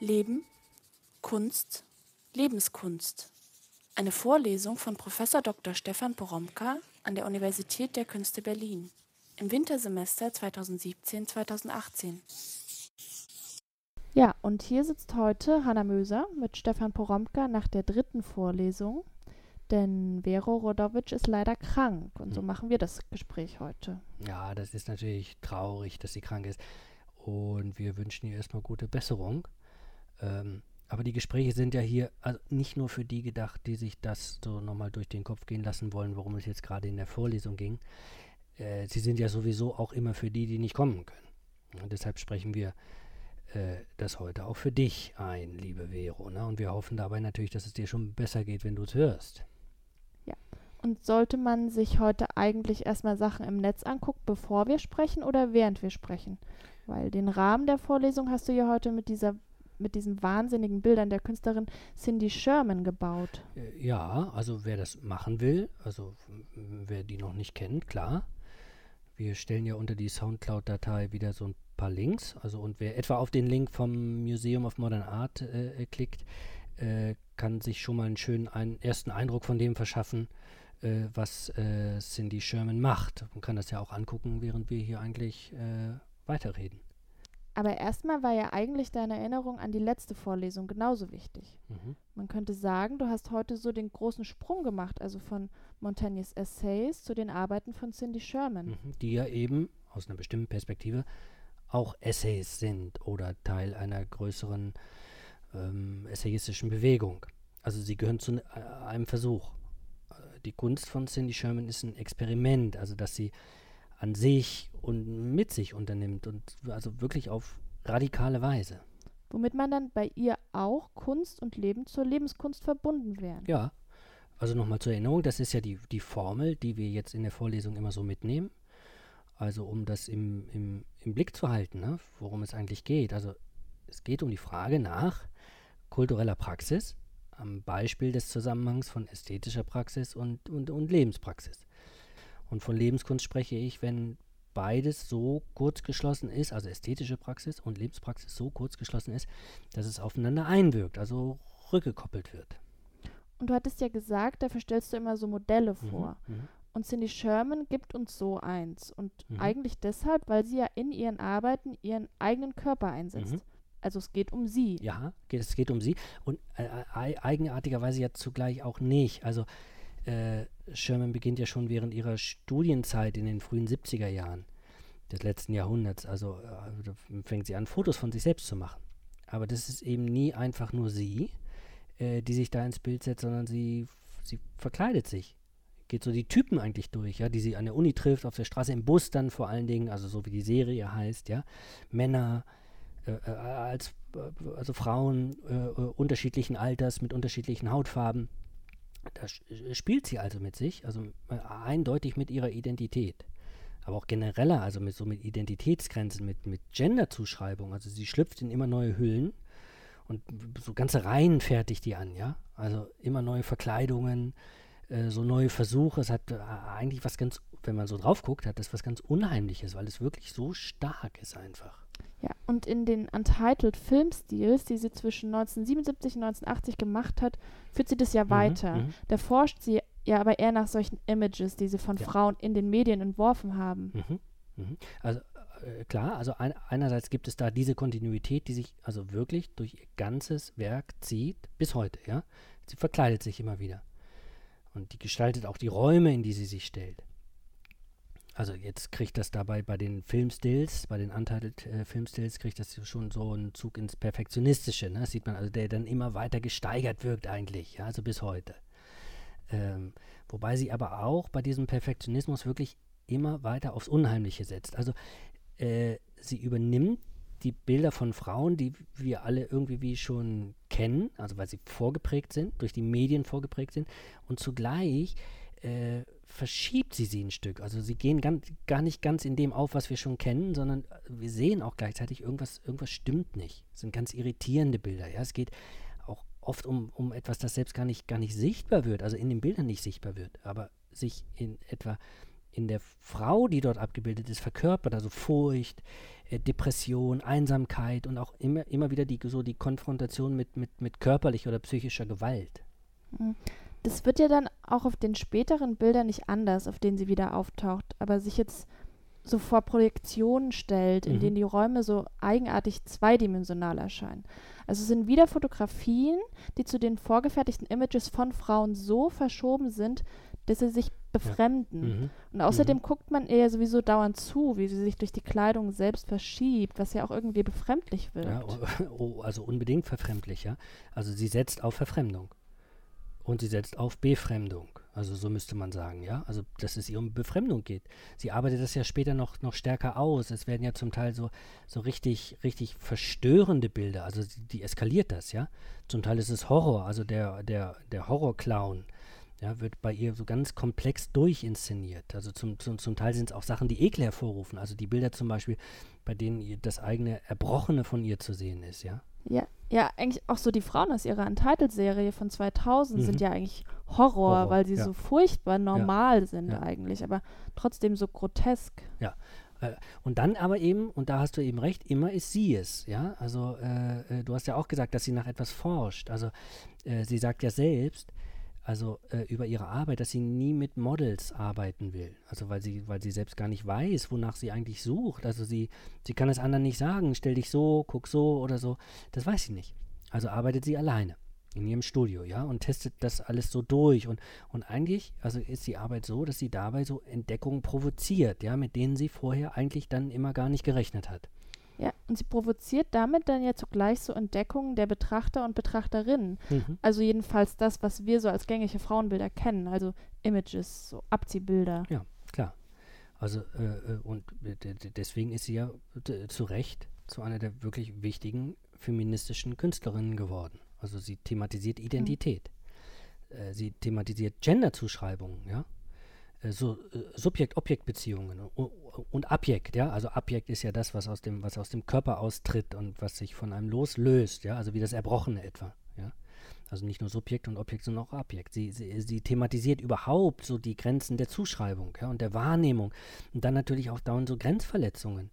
Leben, Kunst, Lebenskunst. Eine Vorlesung von Prof. Dr. Stefan Poromka an der Universität der Künste Berlin im Wintersemester 2017-2018. Ja, und hier sitzt heute Hanna Möser mit Stefan Poromka nach der dritten Vorlesung, denn Vero Rodovic ist leider krank und so machen wir das Gespräch heute. Ja, das ist natürlich traurig, dass sie krank ist und wir wünschen ihr erstmal gute Besserung. Ähm, aber die Gespräche sind ja hier also nicht nur für die gedacht, die sich das so nochmal durch den Kopf gehen lassen wollen, worum es jetzt gerade in der Vorlesung ging. Äh, sie sind ja sowieso auch immer für die, die nicht kommen können. Und deshalb sprechen wir äh, das heute auch für dich ein, liebe Vero. Ne? Und wir hoffen dabei natürlich, dass es dir schon besser geht, wenn du es hörst. Ja. Und sollte man sich heute eigentlich erstmal Sachen im Netz angucken, bevor wir sprechen oder während wir sprechen? Weil den Rahmen der Vorlesung hast du ja heute mit dieser mit diesen wahnsinnigen Bildern der Künstlerin Cindy Sherman gebaut. Äh, ja, also wer das machen will, also wer die noch nicht kennt, klar. Wir stellen ja unter die Soundcloud-Datei wieder so ein paar Links. Also und wer etwa auf den Link vom Museum of Modern Art äh, klickt, äh, kann sich schon mal einen schönen ein, ersten Eindruck von dem verschaffen, äh, was äh, Cindy Sherman macht. Man kann das ja auch angucken, während wir hier eigentlich äh, weiterreden. Aber erstmal war ja eigentlich deine Erinnerung an die letzte Vorlesung genauso wichtig. Mhm. Man könnte sagen, du hast heute so den großen Sprung gemacht, also von Montaignes Essays zu den Arbeiten von Cindy Sherman. Mhm. Die ja eben aus einer bestimmten Perspektive auch Essays sind oder Teil einer größeren ähm, essayistischen Bewegung. Also sie gehören zu äh, einem Versuch. Äh, die Kunst von Cindy Sherman ist ein Experiment, also dass sie an sich und mit sich unternimmt und also wirklich auf radikale Weise. Womit man dann bei ihr auch Kunst und Leben zur Lebenskunst verbunden wären. Ja, also nochmal zur Erinnerung, das ist ja die, die Formel, die wir jetzt in der Vorlesung immer so mitnehmen. Also um das im, im, im Blick zu halten, ne, worum es eigentlich geht. Also es geht um die Frage nach kultureller Praxis am Beispiel des Zusammenhangs von ästhetischer Praxis und, und, und Lebenspraxis. Und von Lebenskunst spreche ich, wenn beides so kurz geschlossen ist, also ästhetische Praxis und Lebenspraxis so kurz geschlossen ist, dass es aufeinander einwirkt, also rückgekoppelt wird. Und du hattest ja gesagt, dafür stellst du immer so Modelle mhm, vor. Mhm, und Cindy Sherman gibt uns so eins. Und mhm. eigentlich deshalb, weil sie ja in ihren Arbeiten ihren eigenen Körper einsetzt. Mhm. Also es geht um sie. Ja, es geht um sie. Und äh eigenartigerweise ja zugleich auch nicht. Also äh, Sherman beginnt ja schon während ihrer Studienzeit in den frühen 70er Jahren des letzten Jahrhunderts. Also äh, fängt sie an, Fotos von sich selbst zu machen. Aber das ist eben nie einfach nur sie, äh, die sich da ins Bild setzt, sondern sie, sie verkleidet sich. Geht so die Typen eigentlich durch, ja, die sie an der Uni trifft, auf der Straße, im Bus dann vor allen Dingen, also so wie die Serie heißt, ja. Männer, äh, äh als, äh, also Frauen unterschiedlichen Alters mit unterschiedlichen Hautfarben da äh, spielt sie also mit sich, also äh, eindeutig mit ihrer Identität. Aber auch genereller, also mit so mit Identitätsgrenzen, mit, mit Genderzuschreibung. Also sie schlüpft in immer neue Hüllen und so ganze Reihen fertigt die an, ja. Also immer neue Verkleidungen, äh, so neue Versuche. Es hat äh, eigentlich was ganz, wenn man so drauf guckt, hat das was ganz Unheimliches, weil es wirklich so stark ist einfach. Ja, und in den Untitled Filmstils, die sie zwischen 1977 und 1980 gemacht hat, führt sie das ja mhm, weiter. Mhm. Da forscht sie ja aber eher nach solchen Images, die sie von ja. Frauen in den Medien entworfen haben. Mhm, mhm. Also äh, klar, also ein, einerseits gibt es da diese Kontinuität, die sich also wirklich durch ihr ganzes Werk zieht, bis heute, ja. Sie verkleidet sich immer wieder. Und die gestaltet auch die Räume, in die sie sich stellt also jetzt kriegt das dabei bei den Filmstills, bei den Untitled äh, Filmstills, kriegt das schon so einen Zug ins Perfektionistische. Ne? Das sieht man, also der dann immer weiter gesteigert wirkt eigentlich, ja, also bis heute. Ähm, wobei sie aber auch bei diesem Perfektionismus wirklich immer weiter aufs Unheimliche setzt. Also äh, sie übernimmt die Bilder von Frauen, die wir alle irgendwie wie schon kennen, also weil sie vorgeprägt sind, durch die Medien vorgeprägt sind, und zugleich äh, verschiebt sie sie ein Stück. Also sie gehen ganz, gar nicht ganz in dem auf, was wir schon kennen, sondern wir sehen auch gleichzeitig, irgendwas, irgendwas stimmt nicht. Es sind ganz irritierende Bilder. Ja? Es geht auch oft um, um etwas, das selbst gar nicht, gar nicht sichtbar wird, also in den Bildern nicht sichtbar wird, aber sich in etwa in der Frau, die dort abgebildet ist, verkörpert, also Furcht, äh, Depression, Einsamkeit und auch immer, immer wieder die, so die Konfrontation mit, mit, mit körperlicher oder psychischer Gewalt. Mhm. Das wird ja dann auch auf den späteren Bildern nicht anders, auf denen sie wieder auftaucht, aber sich jetzt so vor Projektionen stellt, in Mhm. denen die Räume so eigenartig zweidimensional erscheinen. Also es sind wieder Fotografien, die zu den vorgefertigten Images von Frauen so verschoben sind, dass sie sich befremden. Mhm. Und außerdem guckt man ihr sowieso dauernd zu, wie sie sich durch die Kleidung selbst verschiebt, was ja auch irgendwie befremdlich wirkt. Ja, oh, oh, also unbedingt verfremdlich, ja. Also sie setzt auf Verfremdung. Und sie setzt auf Befremdung. Also so müsste man sagen, ja. Also dass es ihr um Befremdung geht. Sie arbeitet das ja später noch, noch stärker aus. Es werden ja zum Teil so, so richtig, richtig verstörende Bilder. Also sie, die eskaliert das, ja. Zum Teil ist es Horror, also der, der, der Horrorclown. Ja, wird bei ihr so ganz komplex durchinszeniert. Also zum, zum, zum Teil sind es auch Sachen, die Ekel hervorrufen. Also die Bilder zum Beispiel, bei denen das eigene Erbrochene von ihr zu sehen ist, ja. Ja, ja, eigentlich auch so die Frauen aus ihrer Untitled-Serie von 2000 Mhm. sind ja eigentlich Horror, Horror, weil sie ja. so furchtbar normal sind ja. eigentlich, aber trotzdem so grotesk. Und dann aber eben, und da hast du eben recht, immer ist sie es, ja. Also äh, äh, du hast ja auch gesagt, dass sie nach etwas forscht. Also äh, sie sagt ja selbst, also äh, über ihre Arbeit, dass sie nie mit Models arbeiten will. Also weil sie, weil sie selbst gar nicht weiß, wonach sie eigentlich sucht. Also sie, sie kann es anderen nicht sagen, stell dich so, guck so oder so. Das weiß sie nicht. Also arbeitet sie alleine in ihrem Studio, ja, und testet das alles so durch. Und, und eigentlich, also ist die Arbeit so, dass sie dabei so Entdeckungen provoziert, ja, mit denen sie vorher eigentlich dann immer gar nicht gerechnet hat. Ja, und sie provoziert damit dann ja zugleich so Entdeckungen der Betrachter und Betrachterinnen. Mhm. Also jedenfalls das, was wir so als gängige Frauenbilder kennen, also Images, so Abziehbilder. Ja, klar. Also, äh, äh, und äh, deswegen ist sie ja zu Recht zu einer der wirklich wichtigen feministischen Künstlerinnen geworden. Also sie thematisiert Identität. Äh, sie thematisiert Genderzuschreibungen, ja. Äh, so äh, Subjekt-Objekt-Beziehungen und, Abjekt, ja. Also Abjekt ist ja das, was aus dem, was aus dem Körper austritt und was sich von einem loslöst, ja. Also wie das Erbrochene etwa, ja. Also nicht nur Subjekt und Objekt, sondern auch Abjekt. Sie, sie, sie thematisiert überhaupt so die Grenzen der Zuschreibung ja, und der Wahrnehmung. Und dann natürlich auch dauernd so Grenzverletzungen,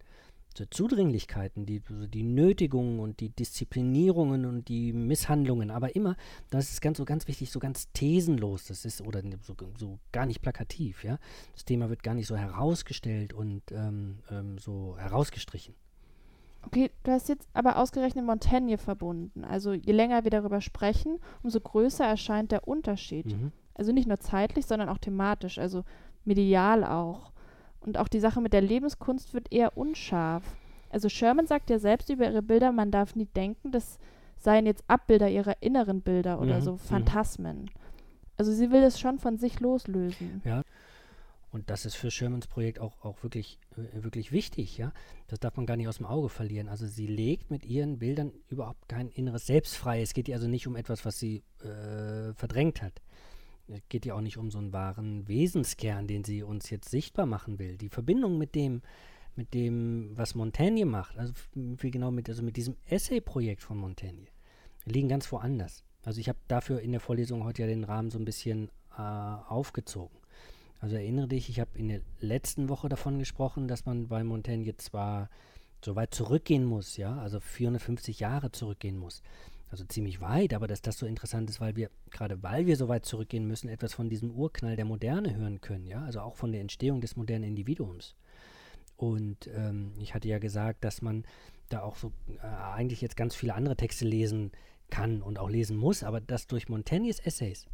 Zudringlichkeiten, die, die Nötigungen und die Disziplinierungen und die Misshandlungen. Aber immer, das ist ganz so ganz wichtig, so ganz thesenlos. Das ist, oder so, so gar nicht plakativ, ja. Das Thema wird gar nicht so herausgestellt und ähm, ähm, so herausgestrichen. Okay, du hast jetzt aber ausgerechnet Montaigne verbunden. Also je länger wir darüber sprechen, umso größer erscheint der Unterschied. Mhm. Also nicht nur zeitlich, sondern auch thematisch, also medial auch. Und auch die Sache mit der Lebenskunst wird eher unscharf. Also Sherman sagt ja selbst über ihre Bilder, man darf nie denken, das seien jetzt Abbilder ihrer inneren Bilder oder Mhm, so mhm. Phantasmen. Also sie will es schon von sich loslösen. Und das ist für Shermans Projekt auch, auch wirklich, äh, wirklich wichtig, ja. Das darf man gar nicht aus dem Auge verlieren. Also sie legt mit ihren Bildern überhaupt kein inneres Selbst frei. Es geht ihr also nicht um etwas, was sie äh, verdrängt hat. Es geht ihr auch nicht um so einen wahren Wesenskern, den sie uns jetzt sichtbar machen will. Die Verbindung mit dem, mit dem, was Montaigne macht, also viel genau mit, also mit diesem Essay-Projekt von Montaigne, liegen ganz woanders. Also ich habe dafür in der Vorlesung heute ja den Rahmen so ein bisschen äh, aufgezogen. Also erinnere dich, ich habe in der letzten Woche davon gesprochen, dass man bei Montaigne zwar so weit zurückgehen muss, ja, also 450 Jahre zurückgehen muss. Also ziemlich weit, aber dass das so interessant ist, weil wir, gerade weil wir so weit zurückgehen müssen, etwas von diesem Urknall der Moderne hören können, ja, also auch von der Entstehung des modernen Individuums. Und ähm, ich hatte ja gesagt, dass man da auch so äh, eigentlich jetzt ganz viele andere Texte lesen kann und auch lesen muss, aber dass durch Montaignes Essays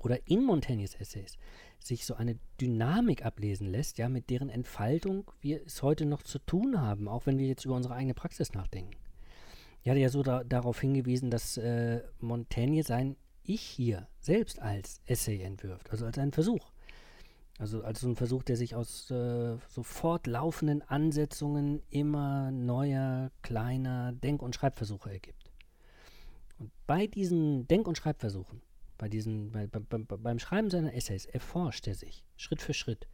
oder in Montaignes Essays sich so eine Dynamik ablesen lässt, ja, mit deren Entfaltung wir es heute noch zu tun haben, auch wenn wir jetzt über unsere eigene Praxis nachdenken. Ich hatte ja so da, darauf hingewiesen, dass äh, Montaigne sein Ich hier selbst als Essay entwirft, also als einen Versuch. Also als so ein Versuch, der sich aus äh, so fortlaufenden Ansetzungen immer neuer, kleiner Denk- und Schreibversuche ergibt. Und bei diesen Denk- und Schreibversuchen, bei diesen, bei, bei, bei, beim Schreiben seiner Essays erforscht er sich Schritt für Schritt.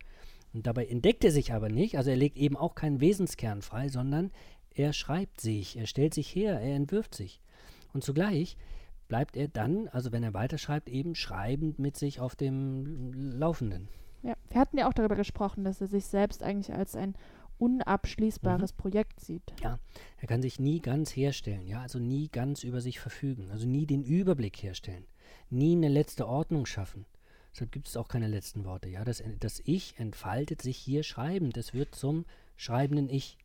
Und dabei entdeckt er sich aber nicht, also er legt eben auch keinen Wesenskern frei, sondern er schreibt sich, er stellt sich her, er entwirft sich. Und zugleich bleibt er dann, also wenn er weiterschreibt, eben schreibend mit sich auf dem Laufenden. Ja, wir hatten ja auch darüber gesprochen, dass er sich selbst eigentlich als ein unabschließbares mhm. Projekt sieht. Ja, er kann sich nie ganz herstellen, ja, also nie ganz über sich verfügen, also nie den Überblick herstellen, nie eine letzte Ordnung schaffen. Deshalb gibt es auch keine letzten Worte. Ja, das, das Ich entfaltet sich hier schreibend. Es wird zum schreibenden Ich.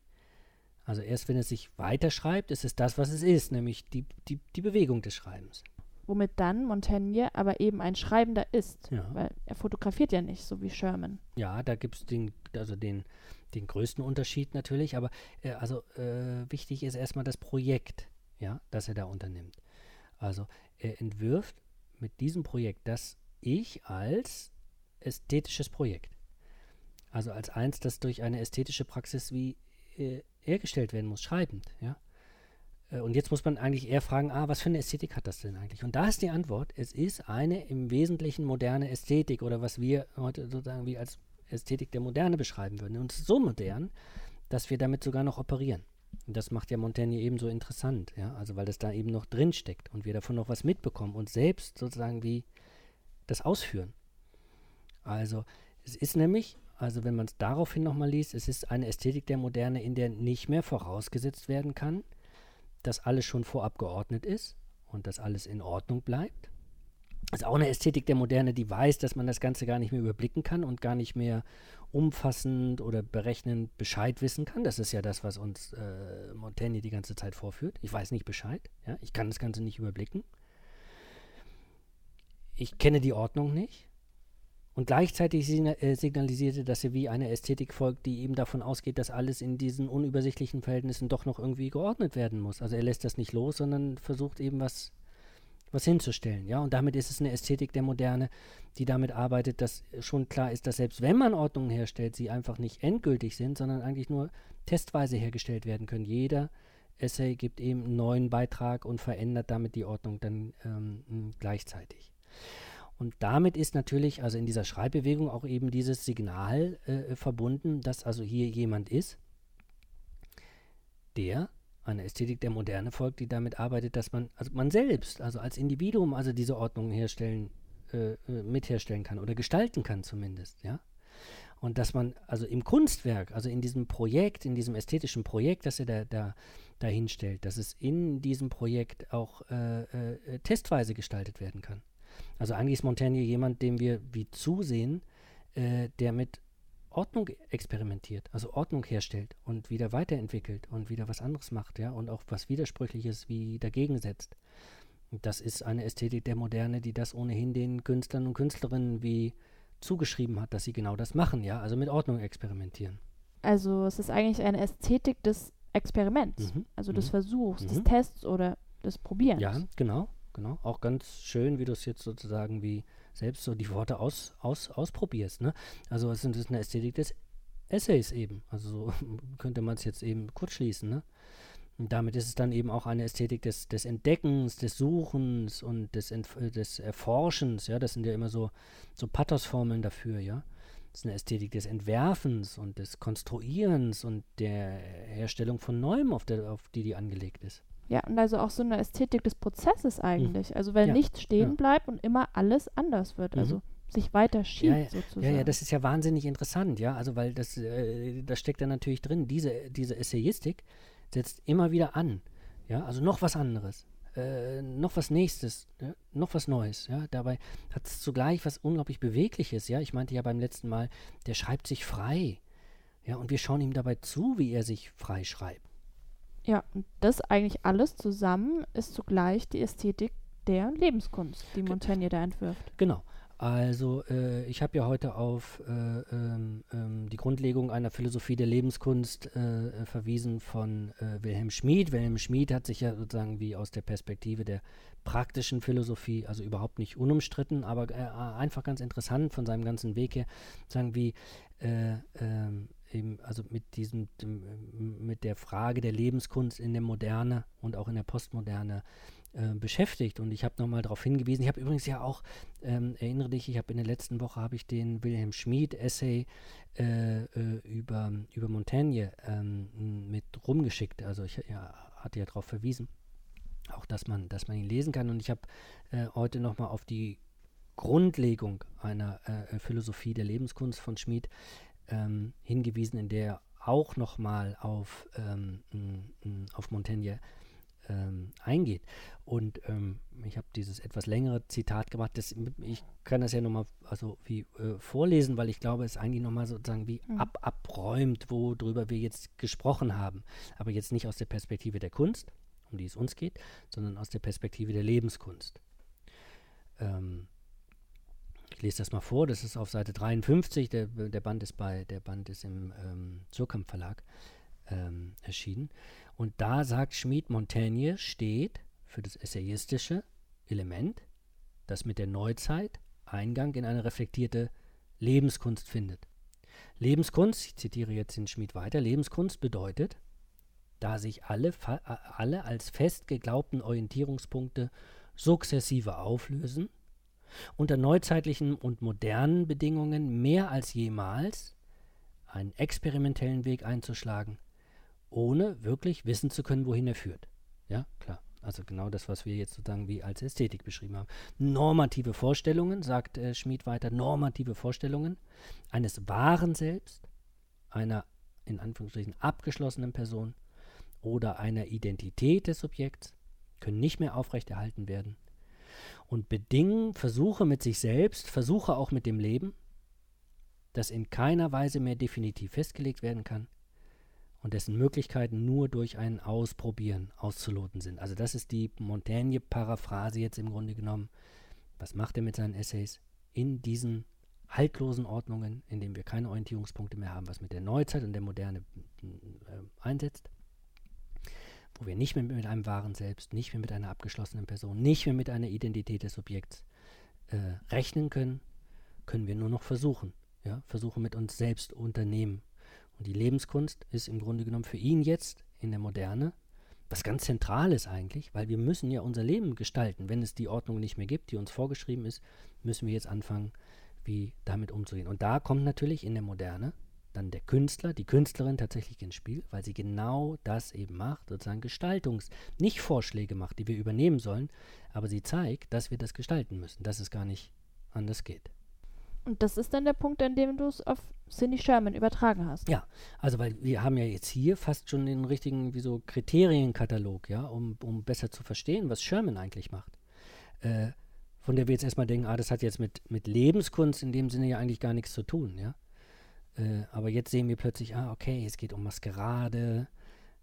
Also erst wenn es sich weiterschreibt, ist es das, was es ist, nämlich die, die, die Bewegung des Schreibens. Womit dann Montaigne aber eben ein Schreibender ist, ja. weil er fotografiert ja nicht, so wie Sherman. Ja, da gibt es den, also den, den größten Unterschied natürlich, aber äh, also äh, wichtig ist erstmal das Projekt, ja, das er da unternimmt. Also er entwirft mit diesem Projekt das Ich als ästhetisches Projekt. Also als eins, das durch eine ästhetische Praxis wie äh, hergestellt werden muss, schreibend, ja. Äh, und jetzt muss man eigentlich eher fragen, ah, was für eine Ästhetik hat das denn eigentlich? Und da ist die Antwort, es ist eine im Wesentlichen moderne Ästhetik oder was wir heute sozusagen wie als Ästhetik der Moderne beschreiben würden. Und es ist so modern, dass wir damit sogar noch operieren. Und das macht ja Montaigne eben so interessant, ja, also weil das da eben noch drin steckt und wir davon noch was mitbekommen und selbst sozusagen wie das ausführen. Also es ist nämlich also wenn man es daraufhin nochmal liest, es ist eine Ästhetik der Moderne, in der nicht mehr vorausgesetzt werden kann, dass alles schon vorab geordnet ist und dass alles in Ordnung bleibt. Es ist auch eine Ästhetik der Moderne, die weiß, dass man das Ganze gar nicht mehr überblicken kann und gar nicht mehr umfassend oder berechnend Bescheid wissen kann. Das ist ja das, was uns äh, Montaigne die ganze Zeit vorführt. Ich weiß nicht Bescheid. Ja? Ich kann das Ganze nicht überblicken. Ich kenne die Ordnung nicht und gleichzeitig äh, signalisierte, dass er wie eine Ästhetik folgt, die eben davon ausgeht, dass alles in diesen unübersichtlichen Verhältnissen doch noch irgendwie geordnet werden muss. Also er lässt das nicht los, sondern versucht eben was, was hinzustellen. Ja? Und damit ist es eine Ästhetik der Moderne, die damit arbeitet, dass schon klar ist, dass selbst wenn man Ordnungen herstellt, sie einfach nicht endgültig sind, sondern eigentlich nur testweise hergestellt werden können. Jeder Essay gibt eben einen neuen Beitrag und verändert damit die Ordnung dann ähm, gleichzeitig. Und damit ist natürlich, also in dieser Schreibbewegung auch eben dieses Signal äh, verbunden, dass also hier jemand ist, der einer Ästhetik der Moderne folgt, die damit arbeitet, dass man, also man selbst, also als Individuum, also diese Ordnung herstellen, äh, äh mitherstellen kann oder gestalten kann zumindest, ja. Und dass man also im Kunstwerk, also in diesem Projekt, in diesem ästhetischen Projekt, das er da, da dahinstellt, dass es in diesem Projekt auch äh, äh, testweise gestaltet werden kann. Also eigentlich ist Montaigne jemand, dem wir wie zusehen, äh, der mit Ordnung experimentiert, also Ordnung herstellt und wieder weiterentwickelt und wieder was anderes macht, ja, und auch was Widersprüchliches wie dagegen setzt. Und das ist eine Ästhetik der Moderne, die das ohnehin den Künstlern und Künstlerinnen wie zugeschrieben hat, dass sie genau das machen, ja, also mit Ordnung experimentieren. Also es ist eigentlich eine Ästhetik des Experiments, mhm. also des mhm. Versuchs, mhm. des Tests oder des Probierens. Ja, genau genau. Auch ganz schön, wie du es jetzt sozusagen wie selbst so die Worte aus, aus, ausprobierst. Ne? Also es ist eine Ästhetik des Essays eben. Also so könnte man es jetzt eben kurz schließen. Ne? Und damit ist es dann eben auch eine Ästhetik des, des Entdeckens, des Suchens und des, Entf des Erforschens. Ja, das sind ja immer so, so Pathosformeln dafür, ja. Das ist eine Ästhetik des Entwerfens und des Konstruierens und der Herstellung von Neuem, auf, der, auf die die angelegt ist. Ja, und also auch so eine Ästhetik des Prozesses eigentlich. Mhm. Also weil ja. nichts stehen ja. bleibt und immer alles anders wird. Mhm. Also sich weiter schiebt ja, sozusagen. Ja, ja, das ist ja wahnsinnig interessant, ja. Also weil das, äh, das steckt da natürlich drin. Diese, diese Essayistik setzt immer wieder an. Ja, also noch was anderes. Äh, noch was Nächstes, ja? noch was Neues. Ja? Dabei hat es zugleich was unglaublich Bewegliches. Ja? Ich meinte ja beim letzten Mal, der schreibt sich frei. Ja? Und wir schauen ihm dabei zu, wie er sich frei schreibt. Ja, und das eigentlich alles zusammen ist zugleich die Ästhetik der Lebenskunst, die Montaigne da entwirft. Genau. Also äh, ich habe ja heute auf äh, ähm, ähm, die Grundlegung einer Philosophie der Lebenskunst äh, verwiesen von äh, Wilhelm Schmid. Wilhelm Schmid hat sich ja sozusagen wie aus der Perspektive der praktischen Philosophie, also überhaupt nicht unumstritten, aber äh, einfach ganz interessant von seinem ganzen Weg her, sagen wie äh, ähm, eben, also mit diesem, dem, mit der Frage der Lebenskunst in der Moderne und auch in der Postmoderne äh, beschäftigt. Und ich habe nochmal darauf hingewiesen, ich habe übrigens ja auch, ähm, erinnere dich, ich habe in der letzten Woche habe ich den Wilhelm Schmid Essay äh, äh, über, über Montaigne ähm, mit rumgeschickt. Also ich ja, hatte ja darauf verwiesen, auch dass man, dass man ihn lesen kann. Und ich habe äh, heute nochmal auf die Grundlegung einer äh, Philosophie der Lebenskunst von Schmid ähm, hingewiesen, in der er auch nochmal auf, ähm, auf Montaigne ähm, eingeht. Und ähm, ich habe dieses etwas längere Zitat gemacht. Das, ich kann das ja nochmal also wie äh, vorlesen, weil ich glaube, es eigentlich nochmal sozusagen wie mhm. ab, abräumt, worüber wir jetzt gesprochen haben. Aber jetzt nicht aus der Perspektive der Kunst, um die es uns geht, sondern aus der Perspektive der Lebenskunst. Ähm, ich lese das mal vor, das ist auf Seite 53, der, der Band ist bei, der Band ist im ähm, Verlag ähm, erschienen. Und da sagt Schmid, Montaigne steht für das essayistische Element, das mit der Neuzeit Eingang in eine reflektierte Lebenskunst findet. Lebenskunst, ich zitiere jetzt den Schmid weiter, Lebenskunst bedeutet, da sich alle, alle als fest geglaubten Orientierungspunkte sukzessive auflösen, unter neuzeitlichen und modernen Bedingungen mehr als jemals einen experimentellen Weg einzuschlagen, ohne wirklich wissen zu können, wohin er führt. Ja, klar. Also genau das, was wir jetzt sozusagen wie als Ästhetik beschrieben haben. Normative Vorstellungen, sagt äh, Schmid weiter, normative Vorstellungen eines wahren Selbst, einer in Anführungsstrichen abgeschlossenen Person oder einer Identität des Subjekts können nicht mehr aufrechterhalten werden und bedingen Versuche mit sich selbst, Versuche auch mit dem Leben, das in keiner Weise mehr definitiv festgelegt werden kann, und dessen Möglichkeiten nur durch ein Ausprobieren auszuloten sind. Also das ist die Montaigne-Paraphrase jetzt im Grunde genommen. Was macht er mit seinen Essays? In diesen haltlosen Ordnungen, in denen wir keine Orientierungspunkte mehr haben, was mit der Neuzeit und der Moderne äh, einsetzt, wo wir nicht mehr mit einem wahren Selbst, nicht mehr mit einer abgeschlossenen Person, nicht mehr mit einer Identität des Subjekts äh, rechnen können, können wir nur noch versuchen. Ja? Versuche mit uns selbst unternehmen. Und die Lebenskunst ist im Grunde genommen für ihn jetzt in der Moderne was ganz Zentrales eigentlich, weil wir müssen ja unser Leben gestalten. Wenn es die Ordnung nicht mehr gibt, die uns vorgeschrieben ist, müssen wir jetzt anfangen, wie damit umzugehen. Und da kommt natürlich in der Moderne dann der Künstler, die Künstlerin tatsächlich ins Spiel, weil sie genau das eben macht, sozusagen Gestaltungs-, nicht Vorschläge macht, die wir übernehmen sollen, aber sie zeigt, dass wir das gestalten müssen, dass es gar nicht anders geht. Und das ist dann der Punkt, an dem du es auf Cindy Sherman übertragen hast. Ja, also weil wir haben ja jetzt hier fast schon den richtigen, wie so Kriterienkatalog, ja, um, um besser zu verstehen, was Sherman eigentlich macht. Äh, von der wir jetzt erstmal denken, ah, das hat jetzt mit, mit Lebenskunst in dem Sinne ja eigentlich gar nichts zu tun, ja. Äh, aber jetzt sehen wir plötzlich, ah, okay, es geht um Maskerade,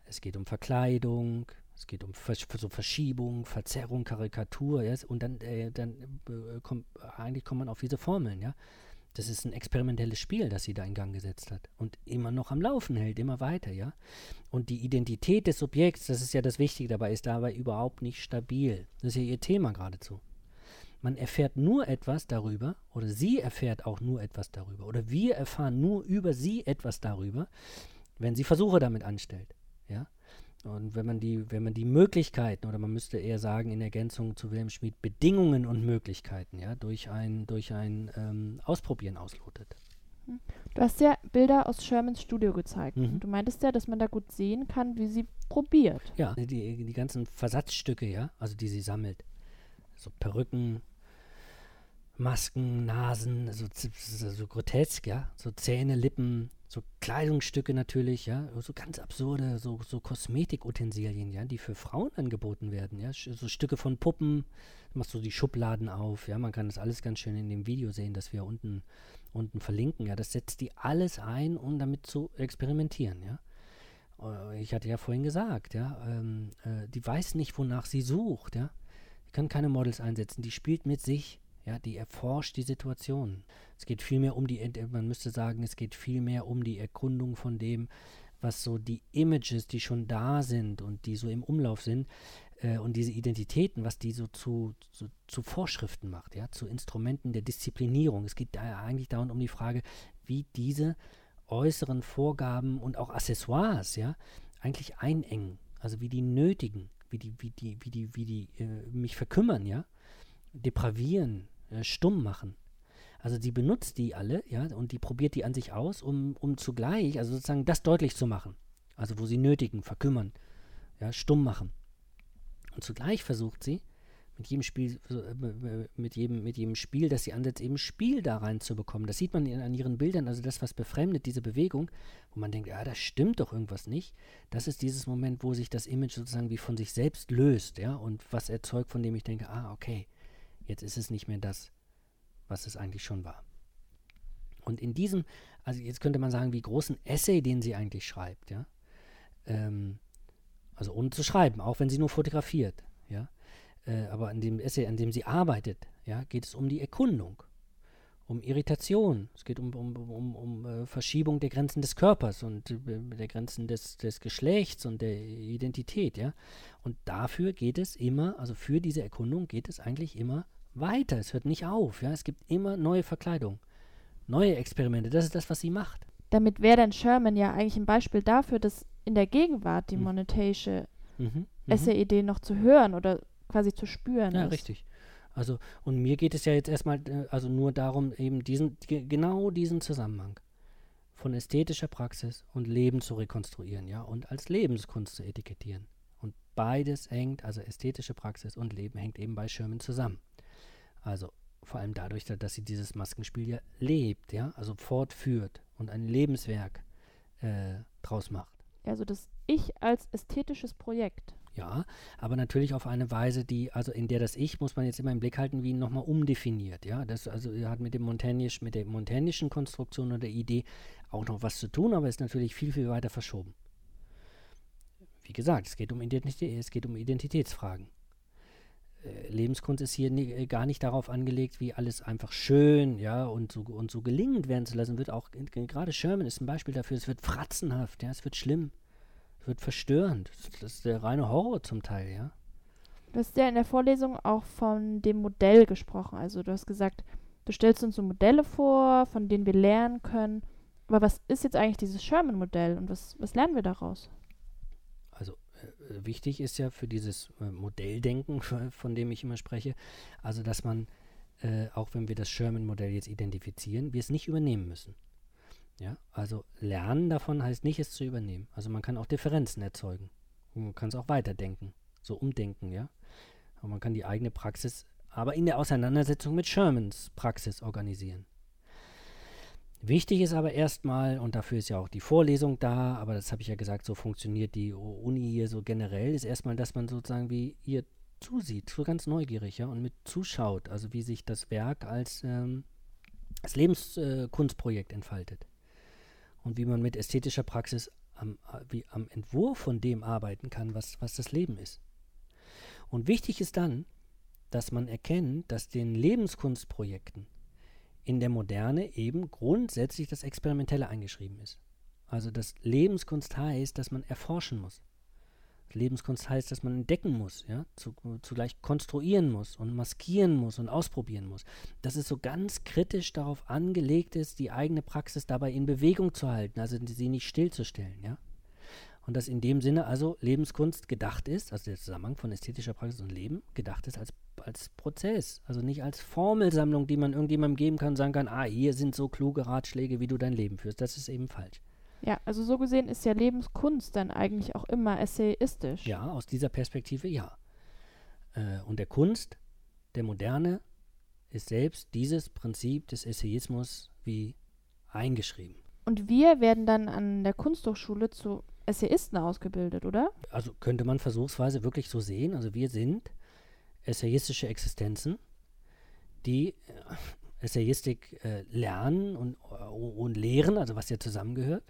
es geht um Verkleidung, es geht um Versch so Verschiebung, Verzerrung, Karikatur, ja, und dann, äh, dann äh, kommt, eigentlich kommt man auf diese Formeln, ja. Das ist ein experimentelles Spiel, das sie da in Gang gesetzt hat und immer noch am Laufen hält, immer weiter, ja. Und die Identität des Subjekts, das ist ja das Wichtige dabei, ist dabei überhaupt nicht stabil. Das ist ja ihr Thema geradezu. Man erfährt nur etwas darüber, oder sie erfährt auch nur etwas darüber, oder wir erfahren nur über sie etwas darüber, wenn sie Versuche damit anstellt, ja. Und wenn man die, wenn man die Möglichkeiten, oder man müsste eher sagen, in Ergänzung zu Wilhelm Schmid, Bedingungen und Möglichkeiten, ja, durch ein, durch ein ähm, Ausprobieren auslotet. Hm. Du hast ja Bilder aus Shermans Studio gezeigt. Mhm. Du meintest ja, dass man da gut sehen kann, wie sie probiert. Ja, die, die ganzen Versatzstücke, ja, also die sie sammelt. So Perücken, Masken, Nasen, so, so, grotesk, ja, so Zähne, Lippen, so Kleidungsstücke natürlich, ja, so ganz absurde, so, so Kosmetikutensilien, ja, die für Frauen angeboten werden, ja, so Stücke von Puppen, machst du die Schubladen auf, ja, man kann das alles ganz schön in dem Video sehen, das wir unten, unten verlinken, ja, das setzt die alles ein, um damit zu experimentieren, ja. Äh, ich hatte ja vorhin gesagt, ja, ähm, äh, die weiß nicht, wonach sie sucht, ja. Die kann keine Models einsetzen, die spielt mit sich, ja, die erforscht die Situation. Es geht vielmehr um die, man müsste sagen, es geht vielmehr um die Erkundung von dem, was so die Images, die schon da sind und die so im Umlauf sind, äh, und diese Identitäten, was die so zu, zu, zu, Vorschriften macht, ja, zu Instrumenten der Disziplinierung. Es geht da eigentlich darum um die Frage, wie diese äußeren Vorgaben und auch Accessoires, ja, eigentlich einengen, also wie die nötigen, wie die, wie die, wie die, wie die äh, mich verkümmern, ja, depravieren, äh, stumm machen. Also sie benutzt die alle, ja, und die probiert die an sich aus, um, um zugleich, also sozusagen das deutlich zu machen. Also wo sie nötigen, verkümmern, ja, stumm machen. Und zugleich versucht sie, mit jedem Spiel, äh, mit jedem, mit jedem Spiel, das sie ansetzt, eben Spiel da reinzubekommen. Das sieht man in, an ihren Bildern, also das, was befremdet, diese Bewegung, wo man denkt, ja, da stimmt doch irgendwas nicht. Das ist dieses Moment, wo sich das Image sozusagen wie von sich selbst löst, ja, und was erzeugt, von dem ich denke, ah, okay, jetzt ist es nicht mehr das, was es eigentlich schon war. Und in diesem, also jetzt könnte man sagen, wie großen Essay, den sie eigentlich schreibt, ja, ähm, also ohne zu schreiben, auch wenn sie nur fotografiert, ja, äh, aber in dem Essay, an dem sie arbeitet, ja, geht es um die Erkundung, um Irritation, es geht um, um, um, um äh, Verschiebung der Grenzen des Körpers und äh, der Grenzen des, des Geschlechts und der Identität, ja. Und dafür geht es immer, also für diese Erkundung geht es eigentlich immer weiter. Es hört nicht auf, ja. Es gibt immer neue Verkleidungen, neue Experimente. Das ist das, was sie macht. Damit wäre dann Sherman ja eigentlich ein Beispiel dafür, dass in der Gegenwart die hm. monetäische mhm. mhm. Essay-Idee noch zu hören oder quasi zu spüren ja, ist. richtig. Also, und mir geht es ja jetzt erstmal äh, also nur darum, eben diesen, genau diesen Zusammenhang von ästhetischer Praxis und Leben zu rekonstruieren, ja, und als Lebenskunst zu etikettieren. Und beides hängt, also ästhetische Praxis und Leben hängt eben bei Sherman zusammen. Also vor allem dadurch, dass sie dieses Maskenspiel ja lebt, ja, also fortführt und ein Lebenswerk äh, draus macht. Also das Ich als ästhetisches Projekt. Ja, aber natürlich auf eine Weise, die, also in der das Ich, muss man jetzt immer im Blick halten, wie nochmal umdefiniert. Ja, das also hat mit dem Montaignisch, mit der montaignischen Konstruktion oder Idee auch noch was zu tun, aber ist natürlich viel, viel weiter verschoben. Wie gesagt, es geht um Identität, es geht um Identitätsfragen. Äh, Lebenskunst ist hier nie, äh, gar nicht darauf angelegt, wie alles einfach schön, ja, und so, und so gelingend werden zu lassen. Wird auch, gerade Sherman ist ein Beispiel dafür, es wird fratzenhaft, ja, es wird schlimm wird verstörend. Das ist der reine Horror zum Teil, ja. Du hast ja in der Vorlesung auch von dem Modell gesprochen. Also du hast gesagt, du stellst uns so Modelle vor, von denen wir lernen können. Aber was ist jetzt eigentlich dieses Sherman-Modell und was, was lernen wir daraus? Wichtig ist ja für dieses äh, Modelldenken, von dem ich immer spreche, also dass man, äh, auch wenn wir das Sherman-Modell jetzt identifizieren, wir es nicht übernehmen müssen. Ja, also lernen davon heißt nicht, es zu übernehmen. Also man kann auch Differenzen erzeugen. Man kann es auch weiterdenken, so umdenken, ja. Aber man kann die eigene Praxis, aber in der Auseinandersetzung mit Shermans Praxis organisieren. Wichtig ist aber erstmal, und dafür ist ja auch die Vorlesung da, aber das habe ich ja gesagt, so funktioniert die Uni hier so generell, ist erstmal, dass man sozusagen wie ihr zusieht, so ganz neugierig, ja, und mit zuschaut, also wie sich das Werk als, ähm, als Lebenskunstprojekt äh, entfaltet und wie man mit ästhetischer Praxis am, wie am Entwurf von dem arbeiten kann, was, was das Leben ist. Und wichtig ist dann, dass man erkennt, dass den Lebenskunstprojekten in der Moderne eben grundsätzlich das Experimentelle eingeschrieben ist. Also dass Lebenskunst heißt, dass man erforschen muss. Lebenskunst heißt, dass man entdecken muss, ja, zu, zugleich konstruieren muss und maskieren muss und ausprobieren muss. Dass es so ganz kritisch darauf angelegt ist, die eigene Praxis dabei in Bewegung zu halten, also sie nicht stillzustellen, ja. Und dass in dem Sinne also Lebenskunst gedacht ist, also der Zusammenhang von ästhetischer Praxis und Leben, gedacht ist als, als Prozess, also nicht als Formelsammlung, die man irgendjemandem geben kann und sagen kann, ah, hier sind so kluge Ratschläge, wie du dein Leben führst. Das ist eben falsch. Ja, also so gesehen ist ja Lebenskunst dann eigentlich auch immer essayistisch. Ja, aus dieser Perspektive ja. Äh, und der Kunst, der Moderne, ist selbst dieses Prinzip des Essayismus wie eingeschrieben. Und wir werden dann an der Kunsthochschule zu Essayisten ausgebildet, oder? Also könnte man versuchsweise wirklich so sehen. Also wir sind essayistische Existenzen, die äh, Essayistik äh, lernen und, äh, und lehren, also was ja zusammengehört.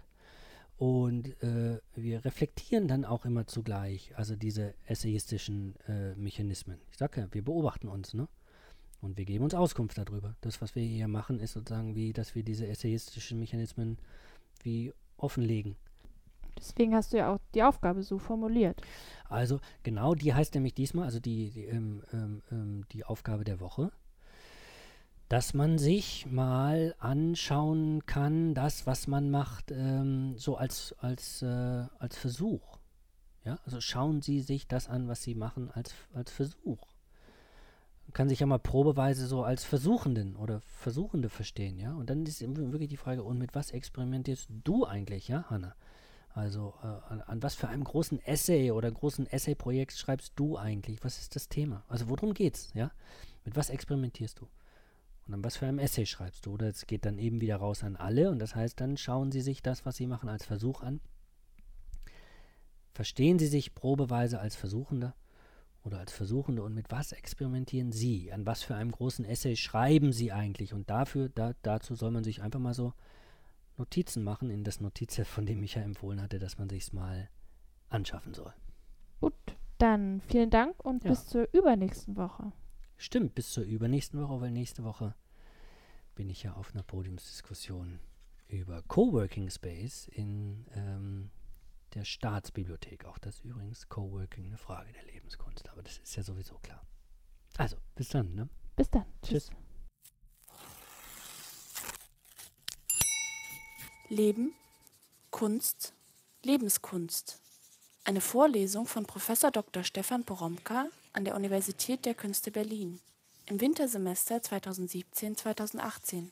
Und äh, wir reflektieren dann auch immer zugleich, also diese essayistischen äh, Mechanismen. Ich sage ja, wir beobachten uns, ne? Und wir geben uns Auskunft darüber. Das, was wir hier machen, ist sozusagen wie, dass wir diese essayistischen Mechanismen wie offenlegen. Deswegen hast du ja auch die Aufgabe so formuliert. Also genau, die heißt nämlich diesmal, also die, die, ähm, ähm, ähm die Aufgabe der Woche dass man sich mal anschauen kann, das, was man macht, ähm, so als, als, äh, als Versuch. Ja, also schauen Sie sich das an, was Sie machen, als, als Versuch. Man kann sich ja mal probeweise so als Versuchenden oder Versuchende verstehen, ja. Und dann ist wirklich die Frage, und mit was experimentierst du eigentlich, ja, Hanna? Also äh, an, an, was für einem großen Essay oder großen Essay-Projekt schreibst du eigentlich? Was ist das Thema? Also worum geht's? Ja, mit was experimentierst du? Und an was für einem Essay schreibst du? Oder es geht dann eben wieder raus an alle und das heißt, dann schauen sie sich das, was sie machen, als Versuch an. Verstehen sie sich probeweise als Versuchender oder als Versuchende und mit was experimentieren sie? An was für einem großen Essay schreiben sie eigentlich? Und dafür, da, dazu soll man sich einfach mal so Notizen machen in das Notizheft, von dem Micha empfohlen hatte, dass man sich es mal anschaffen soll. Gut, dann vielen Dank und ja. bis zur übernächsten Woche. Stimmt, bis zur übernächsten Woche, weil nächste Woche bin ich ja auf einer Podiumsdiskussion über Coworking Space in ähm, der Staatsbibliothek. Auch das übrigens Coworking eine Frage der Lebenskunst, aber das ist ja sowieso klar. Also, bis dann, ne? Bis dann. Tschüss. Tschüss. Leben, Kunst, Lebenskunst. Eine Vorlesung von Prof. Dr. Stefan Poromka an der Universität der Künste Berlin im Wintersemester 2017-2018.